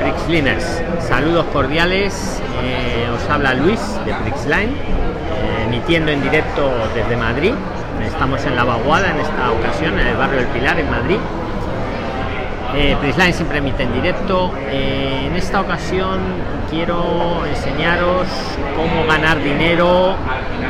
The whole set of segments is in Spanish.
Prixliners, saludos cordiales. eh, os habla Luis de Prixline, eh, emitiendo en directo desde Madrid. Estamos en La Vaguada en esta ocasión, en el barrio del Pilar, en Madrid. Eh, Prisline siempre emite en directo. Eh, en esta ocasión quiero enseñaros cómo ganar dinero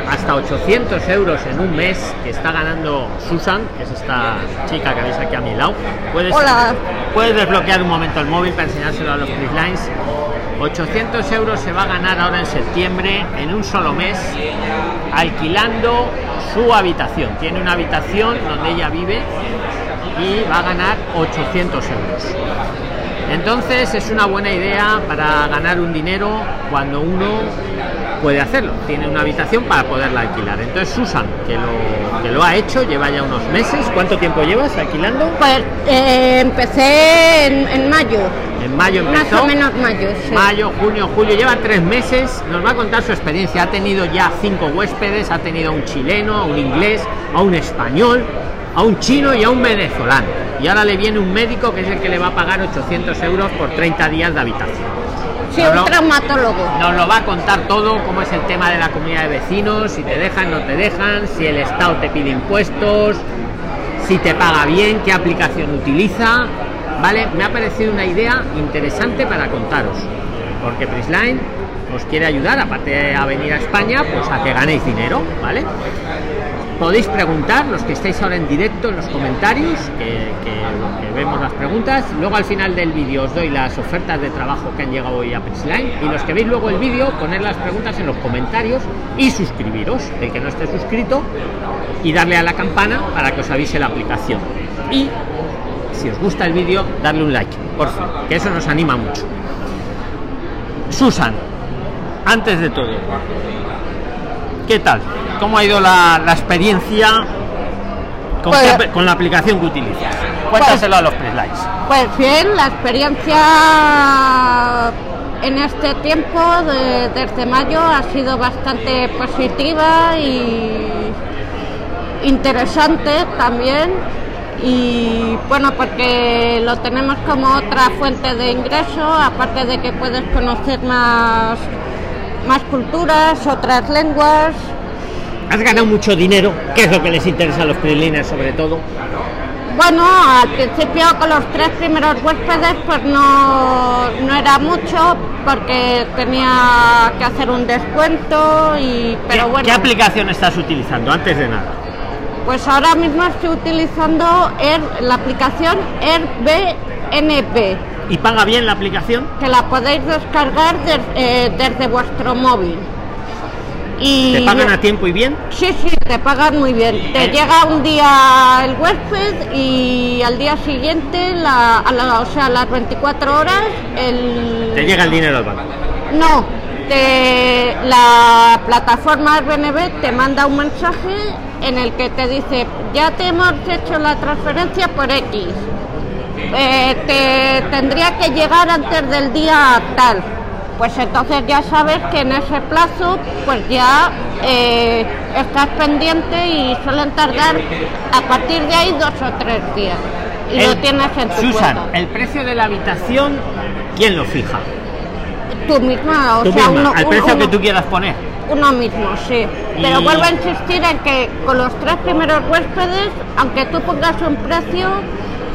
hasta 800 euros en un mes que está ganando Susan, que es esta chica que veis aquí a mi lado. Puedes, Hola. puedes desbloquear un momento el móvil para enseñárselo a los Prislines. 800 euros se va a ganar ahora en septiembre en un solo mes alquilando su habitación. Tiene una habitación donde ella vive y va a ganar 800 euros. Entonces es una buena idea para ganar un dinero cuando uno puede hacerlo. Tiene una habitación para poderla alquilar. Entonces Susan, que lo, que lo ha hecho, lleva ya unos meses. ¿Cuánto tiempo llevas alquilando? Pues eh, empecé en, en mayo, En mayo más empezó. o menos mayo. sí. Mayo, junio, julio, lleva tres meses. Nos va a contar su experiencia. Ha tenido ya cinco huéspedes, ha tenido a un chileno, a un inglés, a un español, a un chino y a un venezolano. Y ahora le viene un médico que es el que le va a pagar 800 euros por 30 días de habitación. Sí, un traumatólogo. Nos lo va a contar todo, cómo es el tema de la comunidad de vecinos, si te dejan, no te dejan, si el Estado te pide impuestos, si te paga bien, qué aplicación utiliza. Vale, me ha parecido una idea interesante para contaros, porque Prisline os quiere ayudar, aparte de a venir a España, pues a que ganéis dinero, ¿vale? Podéis preguntar, los que estáis ahora en directo en los comentarios, que, vemos las preguntas. Luego al final del vídeo os doy las ofertas de trabajo que han llegado hoy a Prisline. Y los que veis luego el vídeo, poner las preguntas en los comentarios y suscribiros, el que no esté suscrito, y darle a la campana para que os avise la aplicación. Y si os gusta el vídeo, darle un like, por favor, que eso nos anima mucho. Susan, antes de todo, ¿qué tal? ¿Cómo ha ido la, la experiencia con, Pues- qué con la aplicación que utilizas? Cuéntaselo a los Preslides. Pues bien, la experiencia en este tiempo, de- desde mayo, ha sido bastante positiva y interesante también. Y bueno, porque lo tenemos como otra fuente de ingreso, aparte de que puedes conocer más, más culturas, otras lenguas. Has ganado mucho dinero, que es lo que les interesa a los Presliners sobre todo. Bueno, al principio con los tres primeros huéspedes pues no, no era mucho porque tenía que hacer un descuento y pero ¿Qué, bueno, qué aplicación estás utilizando antes de nada? pues ahora mismo estoy utilizando Air- la aplicación Airbnb ¿Y paga bien la aplicación? que la podéis descargar des- eh, desde vuestro móvil. Y ¿Te pagan a tiempo y bien? Sí, sí, te pagan muy bien. Te llega un día el huésped y al día siguiente, la, a la- o sea, a las 24 horas, el... Te llega el dinero al banco. No, te- la plataforma Airbnb te manda un mensaje en el que te dice, ya te hemos hecho la transferencia por X. Eh, te tendría que llegar antes del día tal. Pues entonces ya sabes que en ese plazo pues ya eh, estás pendiente y suelen tardar a partir de ahí dos o tres días. Y lo tienes en tu Susan, cuenta. el precio de la habitación, ¿quién lo fija? Tú misma, o Tú sea, misma, uno, al uno- precio que tú quieras poner. Uno mismo, sí. Pero Y- vuelvo a insistir en que con los tres primeros huéspedes, aunque tú pongas un precio,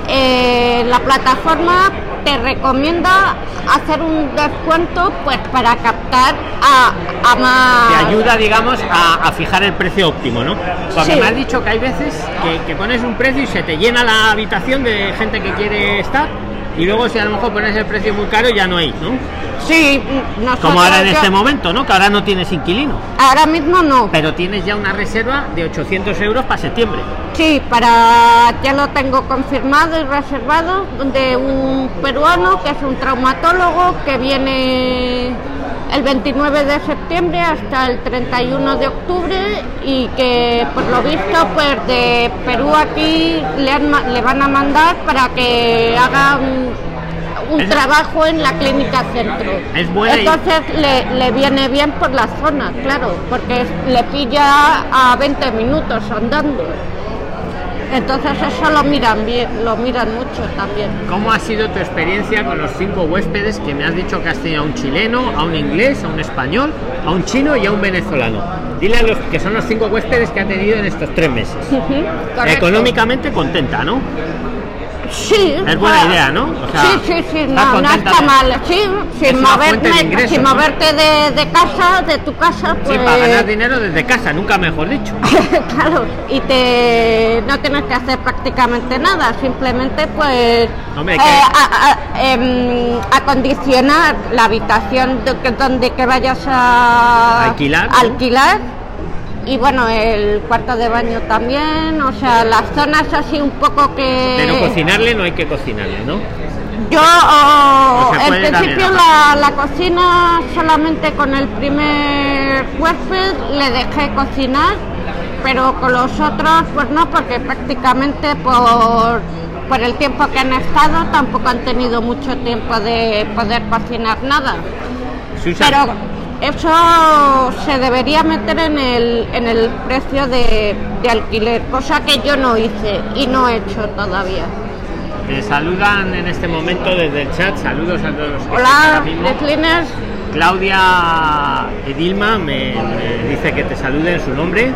eh, la plataforma te recomienda hacer un descuento pues para captar a, a más... Te ayuda, digamos, a, a fijar el precio óptimo, ¿no? Porque Sí. me has dicho que hay veces que, que pones un precio y se te llena la habitación de gente que quiere estar y luego si a lo mejor pones el precio muy caro ya no hay, ¿no? Sí, nosotros Como ahora en ya- este momento, ¿no? Que ahora no tienes inquilino, Ahora mismo no. pero tienes ya una reserva de 800 euros para septiembre. Sí, para ya lo tengo confirmado y reservado de un peruano que es un traumatólogo que viene el 29 de septiembre hasta el 31 de octubre y que por lo visto pues de Perú aquí le, han le van a mandar para que haga un, trabajo en la clínica centro. Es buena y- Entonces le, le viene bien por la zona, claro, porque le pilla a 20 minutos andando. Entonces eso lo miran bien, lo miran mucho también. ¿Cómo ha sido tu experiencia con los cinco huéspedes que me has dicho que has tenido a un chileno, a un inglés, a un español, a un chino y a un venezolano? Dile a los que son los cinco huéspedes que ha tenido en estos tres meses. Ujú, correcto. Económicamente contenta, ¿no? Sí. Es buena ah, idea, ¿no? O sea, sí, sí, sí, ¿estás no, no está mal. Sí, sin, fuente de ingresos, sin ¿no? moverte de, de casa, de tu casa, pues. Sí, para ganar dinero desde casa, nunca mejor dicho. claro, y te no tienes que hacer prácticamente nada, simplemente pues Hombre, eh, a- a- em, acondicionar la habitación de donde que vayas a Alquilar, alquilar y bueno el cuarto de baño también, o sea las zonas así un poco que Pero cocinarle no hay que cocinarle, ¿no? yo oh, en principio la, la cocina solamente con el primer huésped le dejé cocinar, pero con los otros pues no, porque prácticamente por, por el tiempo que han estado tampoco han tenido mucho tiempo de poder cocinar nada. Susan, Pero eso se debería meter en el, en el precio de, de alquiler, cosa que yo no hice y no he hecho todavía. te saludan en este momento desde el chat. Saludos a todos los que Hola, Cleaners. Claudia Edilma me, me dice que te salude en su nombre.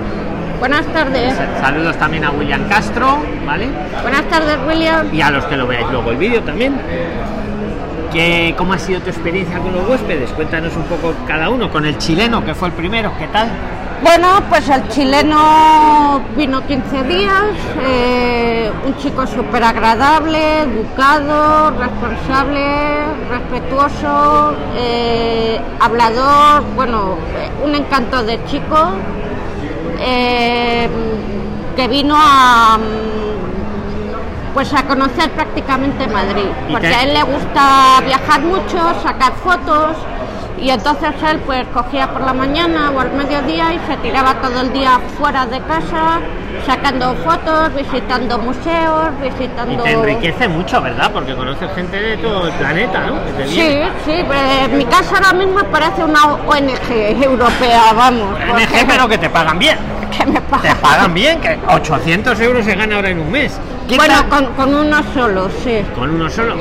Buenas tardes. Saludos también a William Castro, ¿vale? Buenas tardes, William. Y a los que lo veáis luego el vídeo también. ¿Qué, ¿Cómo ha sido tu experiencia con los huéspedes? Cuéntanos un poco cada uno. Con el chileno, que fue el primero, ¿qué tal? Bueno, pues el chileno vino 15 días, eh, un chico súper agradable, educado, responsable, respetuoso, eh, hablador, bueno, eh, un encanto de chico, que vino a pues a conocer prácticamente Madrid, ¿Y porque a él le gusta viajar mucho, sacar fotos y entonces él pues cogía por la mañana o al mediodía y se tiraba todo el día fuera de casa sacando fotos, visitando museos, Y visitando... te enriquece mucho, ¿verdad? Porque conoces gente de todo el planeta, ¿no? Sí, sí, pues, mi casa ahora mismo parece una ONG europea, vamos. porque- NG, pero que te pagan bien. que me Te pagan. pagan bien, que 800 euros se gana ahora en un mes. ¿Qué Bueno, con, con uno solo, sí. Con uno solo.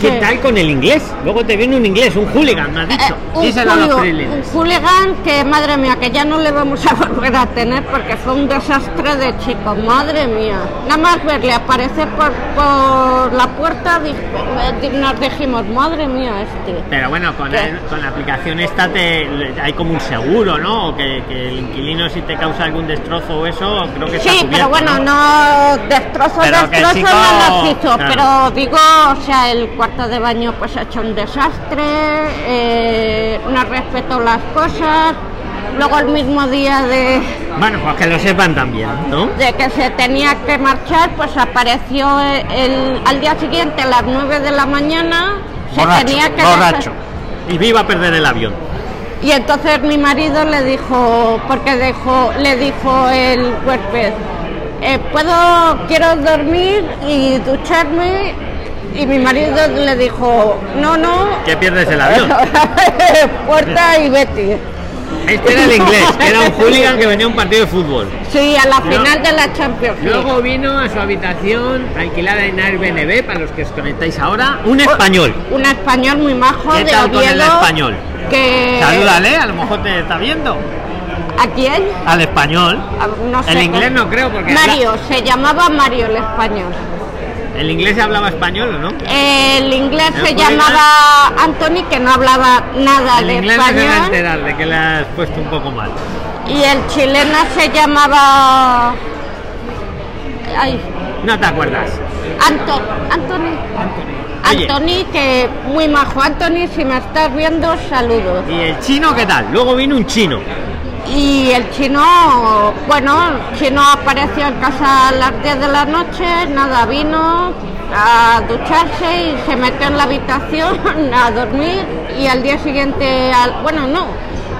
¿Qué tal con el inglés? Luego te viene un inglés, un hooligan, me has dicho. Eh, un, Díselo a los julio- un freelance. hooligan que, madre mía, que ya no le vamos a volver a tener porque fue un desastre de chico, madre mía. Nada más verle aparecer por, por la puerta, eh, nos dijimos, madre mía, este. Pero bueno, con, el- con la aplicación esta te, hay como un seguro, ¿no? O que, que el inquilino si te causa algún destrozo o eso, creo que está Sí, cubierto, pero bueno, no Pero el destrozos chico- no los hizo, claro. pero digo, o sea, el cuarto de baño pues ha hecho un desastre, eh, no respetó las cosas, luego el mismo día de, Bueno, pues que lo sepan también, ¿no? de que se tenía que marchar, pues apareció el, al día siguiente a las 9 de la mañana, se Borracho, tenía que borracho. Y viva a perder el avión. y entonces mi marido le dijo, porque dejó, le dijo el huésped, eh, puedo, quiero dormir y ducharme. Y mi marido le dijo, no, no, Que pierdes el avión. puerta y vete. Este era el inglés, era un hooligan que venía a un partido de fútbol. Sí, a la final de la Champions. League. Luego vino a su habitación alquilada en Airbnb, para los que os conectáis ahora, un español. Un español muy majo ¿Qué de tal con el Oviedo. español? Que... Salúdale, a lo mejor te está viendo. ¿A quién? Al español. A- No sé El qué- inglés no creo, porque Mario, se llamaba Mario el español. ¿El inglés se hablaba español o no? El inglés se llamaba Anthony, que no hablaba nada El de inglés no se va a español. enterar de que le has puesto un poco mal. Y el chileno se llamaba. Ay, No te acuerdas. Anto, Anthony. Oye. Anthony, que muy majo. Anthony, si me estás viendo, saludos. ¿Y el chino qué tal? Luego vino un chino. Y el chino, bueno, el chino apareció en casa a las 10 de la noche, nada, vino a ducharse y se metió en la habitación a dormir y al día siguiente, al, bueno, no,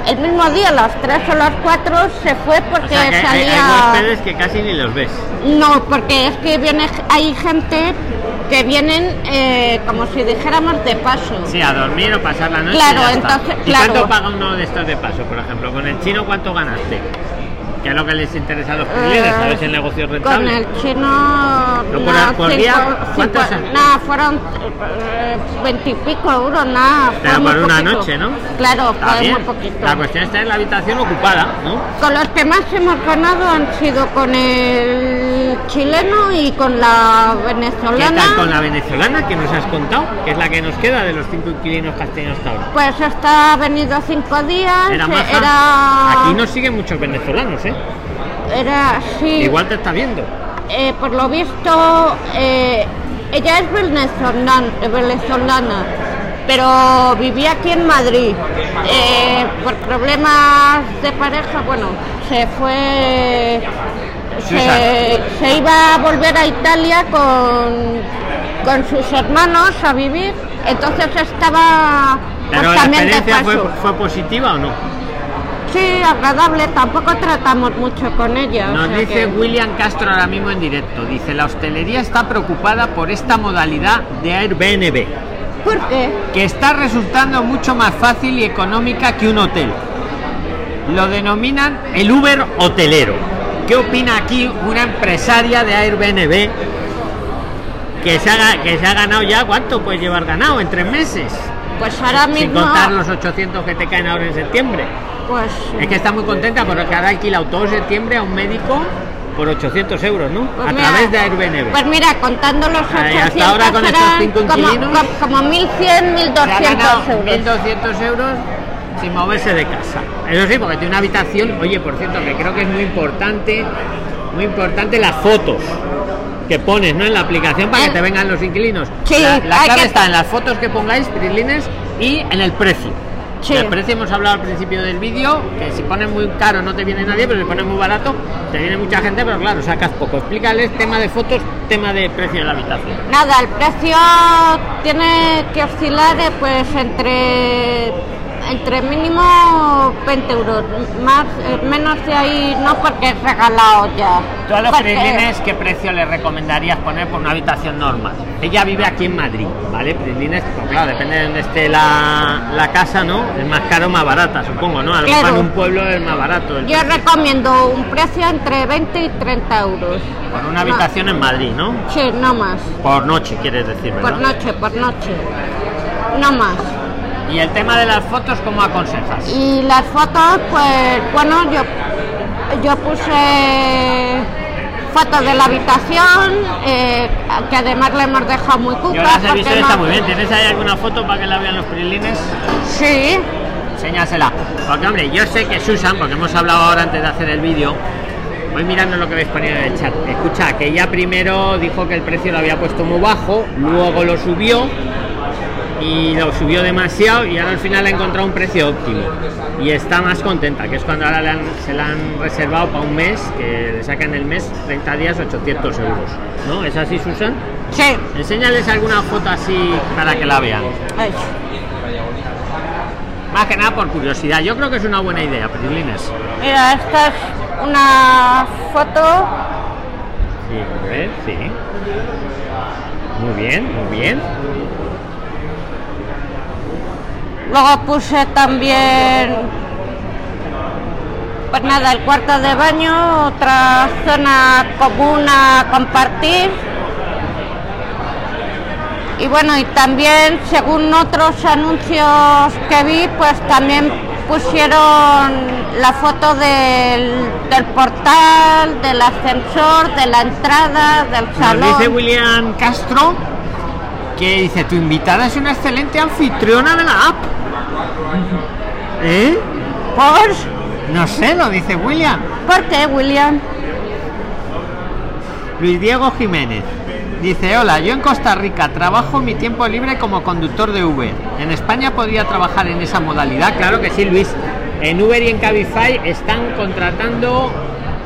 el mismo día, a las 3 o las 4 se fue O porque sea que hay, hay salía... que casi ni los ves. No, porque es que viene, hay gente que vienen eh, como si dijéramos de paso. Sí, a dormir o pasar la noche. Claro, y entonces, ¿Y claro. cuánto paga uno de estos de paso, por ejemplo? Con el chino, ¿cuánto ganaste? ¿Qué es lo que les interesa a los? A ver si el negocio es Con rentable. el chino. ¿No por- nada, por cinco- día? Nada, fueron eh, veintipico euros, nada. Pero por una poquito. noche, ¿no? Claro, Está fue muy poquito. La cuestión está en la habitación ocupada, ¿no? Con los que más hemos ganado han sido con el chileno y con la ¿Qué venezolana. tal con la venezolana que nos has contado? Que es la que nos queda de los cinco inquilinos que has tenido hasta ahora. Pues esta ha venido cinco días. Era eh, maja. era- Aquí nos siguen muchos venezolanos, ¿eh? Era, sí. Igual te está viendo. Eh, por lo visto, eh, ella es venezolana, venezolana, pero vivía aquí en Madrid. Eh, por problemas de pareja, bueno, se fue, se, se iba a volver a Italia con, con sus hermanos a vivir, entonces estaba Pero la experiencia fue positiva o no? Sí, agradable, tampoco tratamos mucho con ella. o Nos sea dice que- William Castro ahora mismo en directo. Dice, la hostelería está preocupada por esta modalidad de Airbnb, ¿Por qué? que está resultando mucho más fácil y económica que un hotel. Lo denominan el Uber hotelero. ¿Qué opina aquí una empresaria de Airbnb que se ha, que se ha ganado ya, ¿cuánto puede llevar ganado? En tres meses. Pues ahora Sin mismo, contar los 800 que te caen ahora en septiembre. pues Es que está muy contenta porque ahora ha alquilado todo septiembre a un médico por 800 euros, ¿no? Pues a mira, través de Airbnb. Pues mira, contando los Ay, 800 hasta ahora con estos cinco como, inquilinos, como, como 1.100, Se ha 1.200 ganado euros. 1.200 euros sin moverse de casa. Eso sí, porque tiene una habitación, oye, por cierto, que creo que es muy importante, muy importante las fotos que pones ¿no? en la aplicación para que Eh, te vengan los inquilinos. sí, la la clave que- está en las fotos que pongáis, Prilines, y en el precio. Sí. El precio hemos hablado al principio del vídeo, que si pones muy caro no te viene nadie, pero si pones muy barato te viene mucha gente, pero claro, sacas poco. Explícales tema de fotos, tema de precio de la habitación. Nada, el precio tiene que oscilar eh, pues entre entre mínimo 20 euros, más eh, menos de ahí no porque es regalado ya. Tú a los Porque- Prilines, ¿qué precio le recomendarías poner por una habitación normal? Ella vive aquí en Madrid, ¿vale? Prilines, pues claro, depende de donde esté la, la casa, ¿no? Es más caro o más barata, supongo, ¿no? A lo mejor en un pueblo es más barato. el Yo precio. recomiendo un precio entre 20 y 30 euros. Por una habitación en Madrid, ¿no? No, sí, no más. Por noche, quieres decir, ¿verdad? Por noche, por noche. No más. Y el tema de las fotos, ¿cómo aconsejas? Y las fotos, pues bueno, yo, yo puse fotos de la habitación, eh, que además le hemos dejado muy cuca. Yo visto no- está muy bien. ¿Tienes ahí alguna foto para que la vean los Prilines? Sí, enséñasela. Porque, hombre, yo sé que Susan, porque hemos hablado ahora antes de hacer el vídeo, voy mirando lo que habéis ponido en el chat. Escucha, que ella primero dijo que el precio lo había puesto muy bajo, luego lo subió y lo subió demasiado y ahora al final ha encontrado un precio óptimo y está más contenta, que es cuando ahora le han- se la han reservado para un mes, que le sacan el mes 30 días 800 euros. ¿No? ¿Es así, Susan? sí. Enséñales alguna foto así para que la vean. Ay, Más que nada por curiosidad. Yo creo que es una buena idea, Prilines. Mira, esta es una foto. Sí, a ver, sí. Muy bien, muy bien. Luego puse también, pues nada, el cuarto de baño, otra zona común a compartir. Y bueno, y también según otros anuncios que vi, pues también pusieron la foto del, del portal, del ascensor, de la entrada, del Nos salón. dice William Castro que dice, tu invitada es una excelente anfitriona de la app. ¿Eh? ¿Por? No sé, lo dice William. ¿Por qué, William? Luis Diego Jiménez. Dice, hola, yo en Costa Rica trabajo mi tiempo libre como conductor de Uber. ¿En España podría trabajar en esa modalidad? Claro que sí, Luis. En Uber y en Cabify están contratando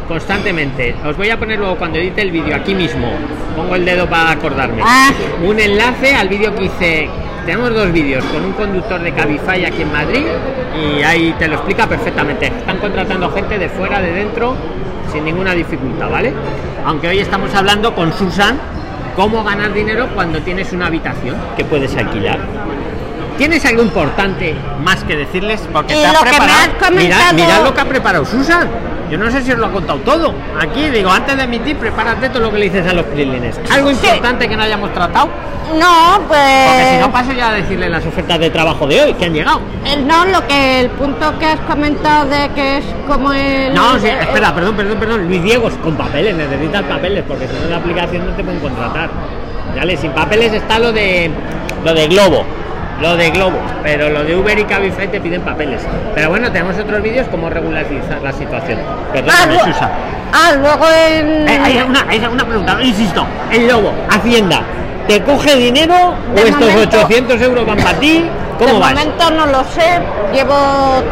constantemente. Os voy a poner luego cuando edite el vídeo aquí mismo. Pongo el dedo para acordarme. Ah. Un enlace al vídeo que hice. Tenemos dos vídeos con un conductor de Cabify aquí en Madrid y ahí te lo explica perfectamente. Están contratando gente de fuera, de dentro, sin ninguna dificultad, ¿vale? Aunque hoy estamos hablando con Susan cómo ganar dinero cuando tienes una habitación que puedes alquilar. ¿Tienes algo importante más que decirles? Porque Y te ha que me preparado. has comentado- Mirad, mirad lo que ha preparado Susan. Yo no sé si os lo ha contado todo. Aquí digo, antes de emitir, prepárate todo lo que le dices a los prilines. ¿Algo Sí. importante que no hayamos tratado? No, pues. Porque si no paso ya a decirle las ofertas de trabajo de hoy que han llegado. Eh, No, lo que el punto que has comentado de que es como el. No, sí, espera, perdón, perdón, perdón. Luis Diego, con papeles, necesitas papeles, porque si no la aplicación no te pueden contratar. Dale, sin papeles está lo de lo de Globo. Lo de Globo, pero lo de Uber y Cabify te piden papeles. Pero bueno, tenemos otros vídeos como regularizar la situación. Ah, Perdóname, lu- Susa. ah, luego en. Eh, hay, una, hay una pregunta, insisto, el lobo, Hacienda, ¿te coge dinero o De estos momento- 800 euros van para ti? de ¿Cómo vas? momento no lo sé, llevo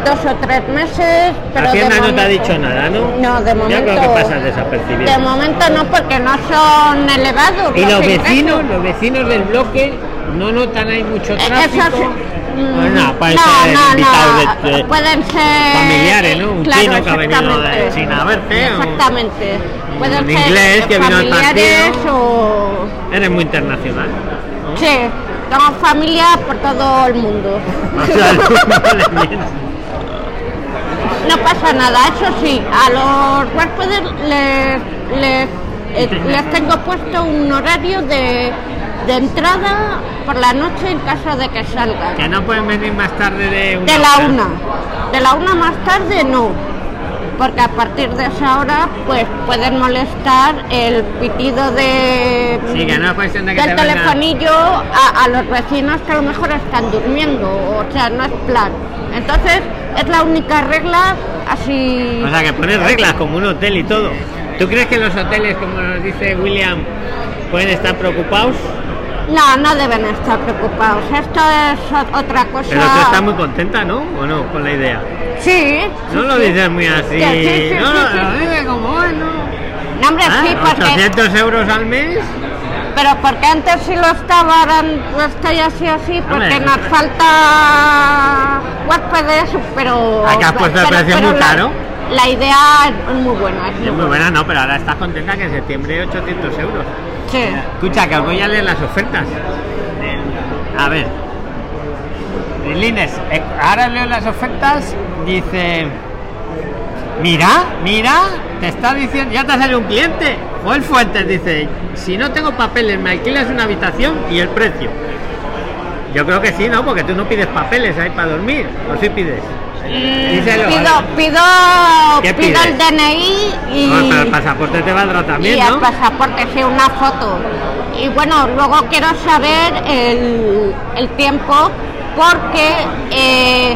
dos o tres meses, pero. Hacienda de no te ha dicho nada, ¿no? No, de momento. Ya creo que pasas desapercibido. De momento no, porque no son elevados. Y los vecinos, los vecinos del bloque no notan ahí mucho Eh, tráfico. esos, mm, Pues nada, pueden no, ser no, invitados no, de- de- pueden ser familiares, ¿no? Un claro, chino que ha venido de. China a verte, o- Exactamente. Pueden un ser inglés que vino al partido. o Eres muy internacional. sí, tengo familia por todo el mundo. No. No pasa nada, eso sí, a los huéspedes les, les, eh, les tengo puesto un horario de, de entrada por la noche en caso de que salgan. que no pueden venir más tarde de una De la hora. una. De la una más tarde no. Porque a partir de esa hora pues pueden molestar el pitido de Sí, que no es cuestión de que del te telefonillo a, a los vecinos que a lo mejor están durmiendo. O sea, no es plan. Entonces es la única regla así. O sea, que pones reglas como un hotel y todo. ¿Tú crees que los hoteles, como nos dice William, pueden estar preocupados? No, no deben estar preocupados. Esto es otra cosa. Pero tú estás muy contenta, ¿no? ¿O no? Con la idea. Sí. No sí, lo dices muy así. Sí, sí, no, sí, no, lo dices como bueno. No, hombre, Ah, sí, porque. 800 euros al mes. Pero porque antes sí lo estaba, ahora estoy así así, porque nos falta huéspedes, pero... Ah, que has puesto el precio muy caro. La idea es muy buena. Es muy Es muy buena, no, pero ahora estás contenta que en septiembre 800 euros. Escucha, que os voy a leer las ofertas. A ver. Lines, eh, ahora leo las ofertas. Dice. Mira, mira, te está diciendo. Ya te ha salido un cliente. Joel Fuentes dice: Si no tengo papeles, me alquilas una habitación y el precio. Yo creo que sí, ¿no? Porque tú no pides papeles ahí para dormir. ¿O sí pides? Díselo, Pido, pido, ¿Qué pido el? DNI y, No, pero el pasaporte te valdrá y también, el ¿no? pasaporte, sí, una foto. Y bueno, luego quiero saber el, el tiempo porque eh,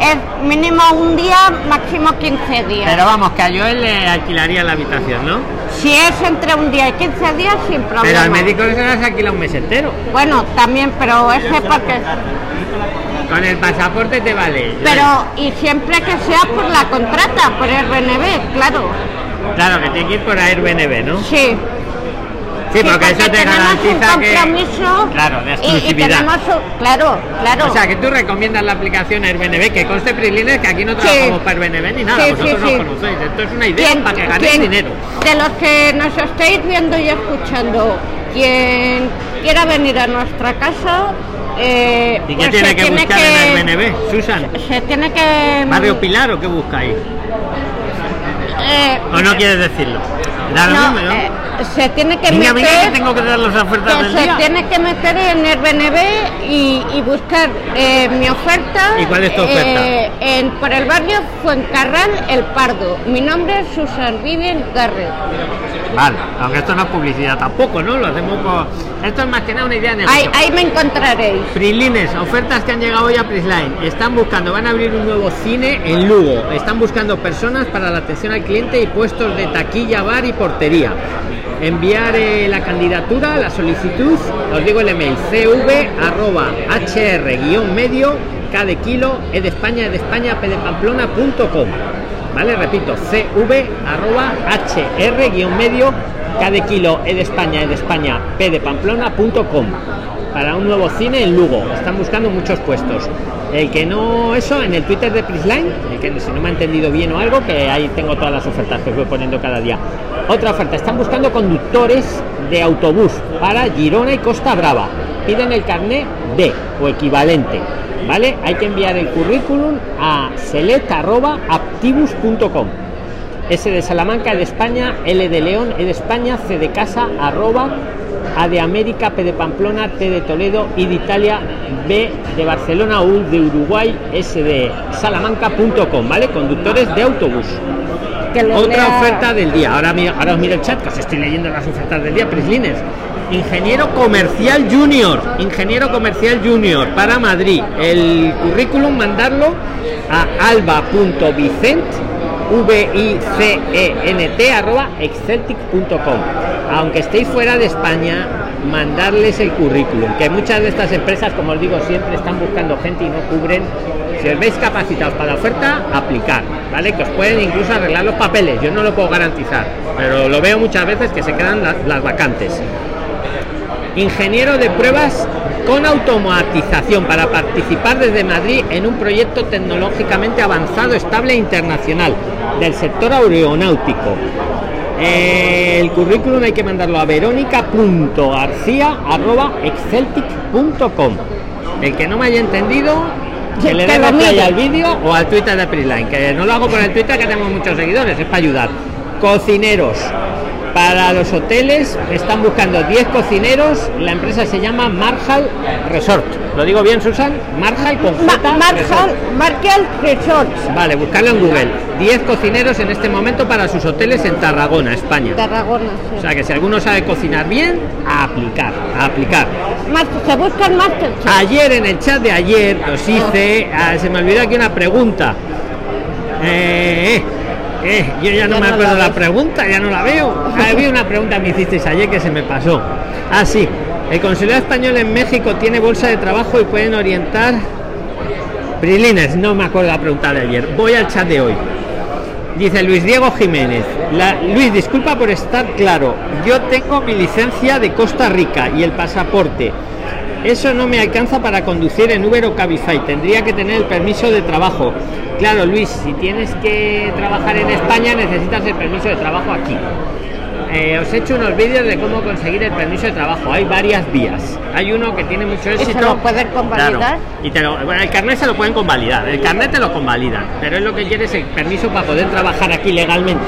es mínimo un día, máximo 15 días. Pero vamos, que a Joel le alquilaría la habitación, ¿no? Si es entre un día y 15 días, sin problema. Pero al médico se las alquila un mes entero. Bueno, también, pero ese porque... Con el pasaporte te vale. Pero, y siempre que sea por la contrata, por Airbnb, claro. Claro, que tiene que ir por Airbnb, ¿no? Sí. Sí, porque eso te garantiza un que... Claro, de y- y, exclusividad. tenemos claro, claro. O sea, que tú recomiendas la aplicación Airbnb, que conste Prilines que aquí no trabajamos para Airbnb ni nada, Sí, vosotros sí, no sí. conocéis. Esto es una idea ¿Quién- para que ganéis dinero. De los que nos estáis viendo y escuchando, quien quiera venir a nuestra casa, eh, ¿Y qué tiene que buscar que- en Airbnb, Susan? Se tiene que... ¿Barrio Pilar o qué buscáis? eh, ¿O no quieres decirlo? No, mismo, ¿no? eh, se tiene que meter... que tengo que dar las ofertas que del se día. tiene que meter en Airbnb y, y buscar eh, mi oferta. ¿Y cuál es tu oferta? eh, en, por el barrio Fuencarral, El Pardo. Mi nombre es Susan Vivian Garrett. Vale, aunque esto no es publicidad tampoco, ¿no? Lo hacemos por... Esto es más que nada una idea de Ahí, ahí me encontraréis. Prilines, ofertas que han llegado hoy a Prisline. Están buscando, van a abrir un nuevo cine en Lugo. Están buscando personas para la atención al cliente y puestos de taquilla, bar y portería. Enviar eh, la candidatura, la solicitud, os digo el email, cv arroba hr medio, k de kilo, e de España, e de España, p de Pamplona punto com. ¿Vale? Repito, cv arroba hr medio, k de kilo, e de España, e de España, p de Pamplona punto com para un nuevo cine en Lugo. Están buscando muchos puestos. El que no, eso, en el Twitter de Prisline, el que si no me ha entendido bien o algo, que ahí tengo todas las ofertas que os voy poniendo cada día. Otra oferta, están buscando conductores de autobús para Girona y Costa Brava. Piden el carnet D o equivalente. ¿Vale? Hay que enviar el currículum a select.activus.com. S de Salamanca, E de España, L de León, E de España, C de Casa, arroba, A de América, P de Pamplona, T de Toledo, I de Italia, B de Barcelona, U de Uruguay, S de Salamanca.com, ¿vale? Conductores de autobús. Que Otra lea- oferta del día. Ahora, ahora os miro el chat, que os estoy leyendo las ofertas del día. Prislines. Ingeniero comercial junior. Ingeniero comercial junior para Madrid. El currículum mandarlo a alba.vicent v i c e arroba. Aunque estéis fuera de España, mandarles el currículum. Que muchas de estas empresas, como os digo siempre, están buscando gente y no cubren. Si os veis capacitados para la oferta, aplicar, ¿vale? Que os pueden incluso arreglar los papeles. Yo no lo puedo garantizar, pero lo veo muchas veces que se quedan la- las vacantes. Ingeniero de pruebas con automatización para participar desde Madrid en un proyecto tecnológicamente avanzado, estable e internacional del sector aeronáutico. Eh, el currículum hay que mandarlo a verónica.garcía.exceltic.com. El que no me haya entendido, que le dé lo play al vídeo o al Twitter de Prisline, que no lo hago por el Twitter que tenemos muchos seguidores, es para ayudar. Cocineros. Para los hoteles están buscando 10 cocineros, la empresa se llama Marshall Resort. ¿Lo digo bien, Susan? Marshall con Ma- Marshall, Resort. Marshall Resorts, Vale, buscarlo en Google. 10 cocineros en este momento para sus hoteles en Tarragona, España. Tarragona. sí. O sea que si alguno sabe cocinar bien, a aplicar, a aplicar. Se buscan Masterchef. Ayer en el chat de ayer os hice, ah, se me olvidó aquí una pregunta. Eh, eh, yo ya no Ya me no acuerdo la pregunta, ya no la veo. Había una pregunta que me hicisteis ayer que se me pasó. Ah, sí. El consulado español en México tiene bolsa de trabajo y pueden orientar. Prilines, no me acuerdo la pregunta de ayer. Voy al chat de hoy. Dice Luis Diego Jiménez. La- Luis, disculpa por estar claro. Yo tengo mi licencia de Costa Rica y el pasaporte. Eso no me alcanza para conducir en Uber o Cabify. Tendría que tener el permiso de trabajo. Claro, Luis, si tienes que trabajar en España necesitas el permiso de trabajo aquí. Eh, os he hecho unos vídeos de cómo conseguir el permiso de trabajo. Hay varias vías. Hay uno que tiene mucho se éxito. lo pueden convalidar? Claro. Y te lo, bueno, el carnet se lo pueden convalidar. El carnet te lo convalidan. Pero es lo que quieres el permiso para poder trabajar aquí legalmente.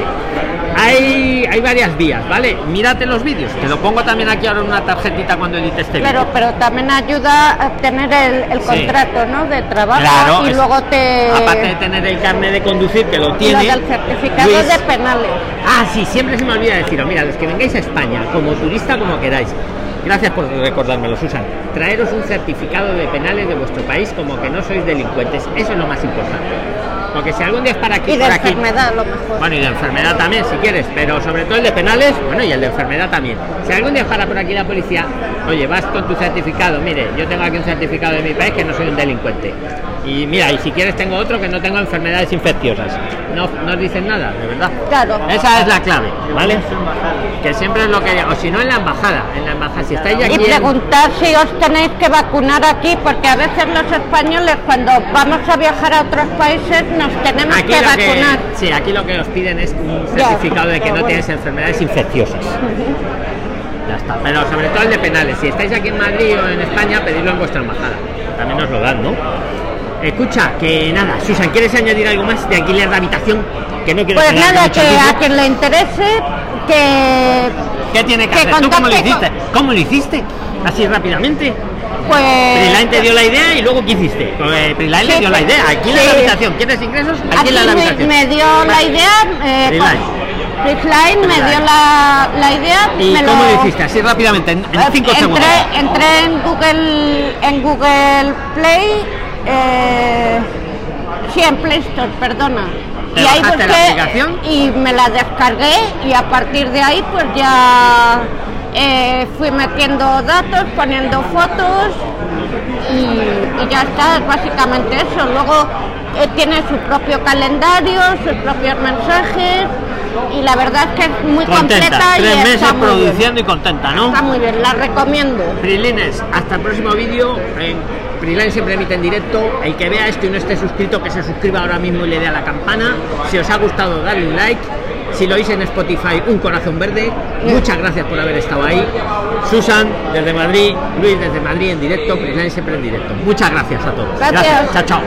Hay, hay varias vías, ¿vale? Mírate los vídeos. Te lo pongo también aquí ahora en una tarjetita cuando edite este Claro, pero también ayuda a tener el, el Sí. contrato, ¿no? De trabajo Claro, y es- luego te Aparte de tener el carnet de conducir, que lo y lo tiene. del certificado Luis, de penales. Ah, sí, siempre se me olvida deciros, mira, los que vengáis a España, como turista, como queráis. Gracias por recordármelo, Susan. Traeros un certificado de penales de vuestro país como que no sois delincuentes. Eso es lo más importante. Porque si algún día es para aquí, Y de para aquí. enfermedad lo mejor. Bueno, y de enfermedad también, si quieres, pero sobre todo el de penales, bueno, y el de enfermedad también. Si algún día para por aquí la policía, oye, vas con tu certificado, mire, yo tengo aquí un certificado de mi país que no soy un delincuente. Y mira, y si quieres tengo otro que no tengo enfermedades infecciosas. No, no os dicen nada, de verdad. Claro. Esa es la clave, ¿vale? Que siempre es lo que... O si no, en la embajada. En la embajada, si estáis aquí... Y en- preguntar si os tenéis que vacunar aquí, porque a veces los españoles cuando vamos a viajar a otros países nos tenemos Aquí que vacunar. sí, aquí lo que os piden es un certificado de que no tienes enfermedades infecciosas. Ya está. Pero sobre todo el de penales. Si estáis aquí en Madrid o en España, pedidlo en vuestra embajada. También os lo dan, ¿no? Escucha, que nada, Susan, ¿quieres añadir algo más de alquiler de habitación? Que no quiero Pues nada, que tiempo. a quien le interese, que ¿Qué tiene que, que hacer? ¿Tú cómo lo contacte con- hiciste? ¿Cómo lo hiciste? Así rápidamente. pues... Priline te dio la idea y luego ¿qué hiciste? Pues, Priline le Sí, dio la idea. Alquila sí. la habitación. ¿Quieres ingresos? Aquí la me, habitación. me dio la idea, eh, Freeline me dio la, la idea, ¿Y me cómo lo, lo hiciste? Así rápidamente, en 5 entré, segundos. entré en Google en Google Play eh, sí en Play Store perdona ¿Te y ahí la busqué aplicación? y me la descargué y a partir de ahí pues ya eh, fui metiendo datos poniendo fotos y, y ya está es básicamente eso luego eh, tiene su propio calendario sus propios mensajes y la verdad es que es muy Contenta. completa y Tres está meses bien. produciendo y contenta, ¿no? Está muy bien, la recomiendo. Prilines, hasta el próximo vídeo. En Priline siempre emite en directo. El que vea esto y no esté suscrito, que se suscriba ahora mismo y le dé a la campana. Si os ha gustado, darle un like. Si lo oís en Spotify, un corazón verde. Muchas gracias por haber estado ahí. Susan, desde Madrid. Luis, desde Madrid en directo. Priline siempre en directo. Muchas gracias a todos. Gracias. Chao, chao.